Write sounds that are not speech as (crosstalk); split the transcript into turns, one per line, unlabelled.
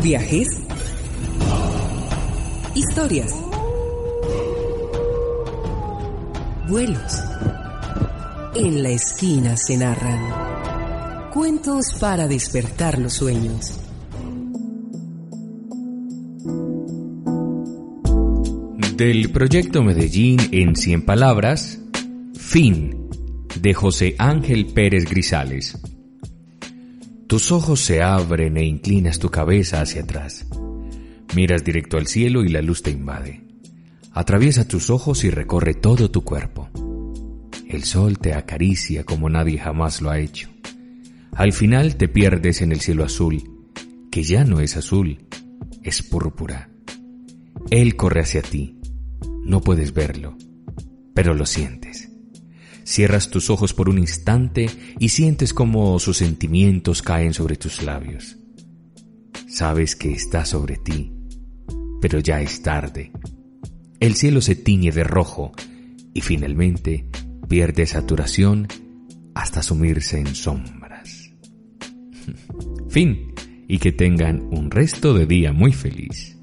Viajes. Historias. Vuelos. En la esquina se narran. Cuentos para despertar los sueños.
Del proyecto Medellín en 100 palabras, fin, de José Ángel Pérez Grisales. Tus ojos se abren e inclinas tu cabeza hacia atrás. Miras directo al cielo y la luz te invade. Atraviesa tus ojos y recorre todo tu cuerpo. El sol te acaricia como nadie jamás lo ha hecho. Al final te pierdes en el cielo azul, que ya no es azul, es púrpura. Él corre hacia ti. No puedes verlo, pero lo sientes. Cierras tus ojos por un instante y sientes como sus sentimientos caen sobre tus labios. Sabes que está sobre ti, pero ya es tarde. El cielo se tiñe de rojo y finalmente pierde saturación hasta sumirse en sombras. (laughs) fin, y que tengan un resto de día muy feliz.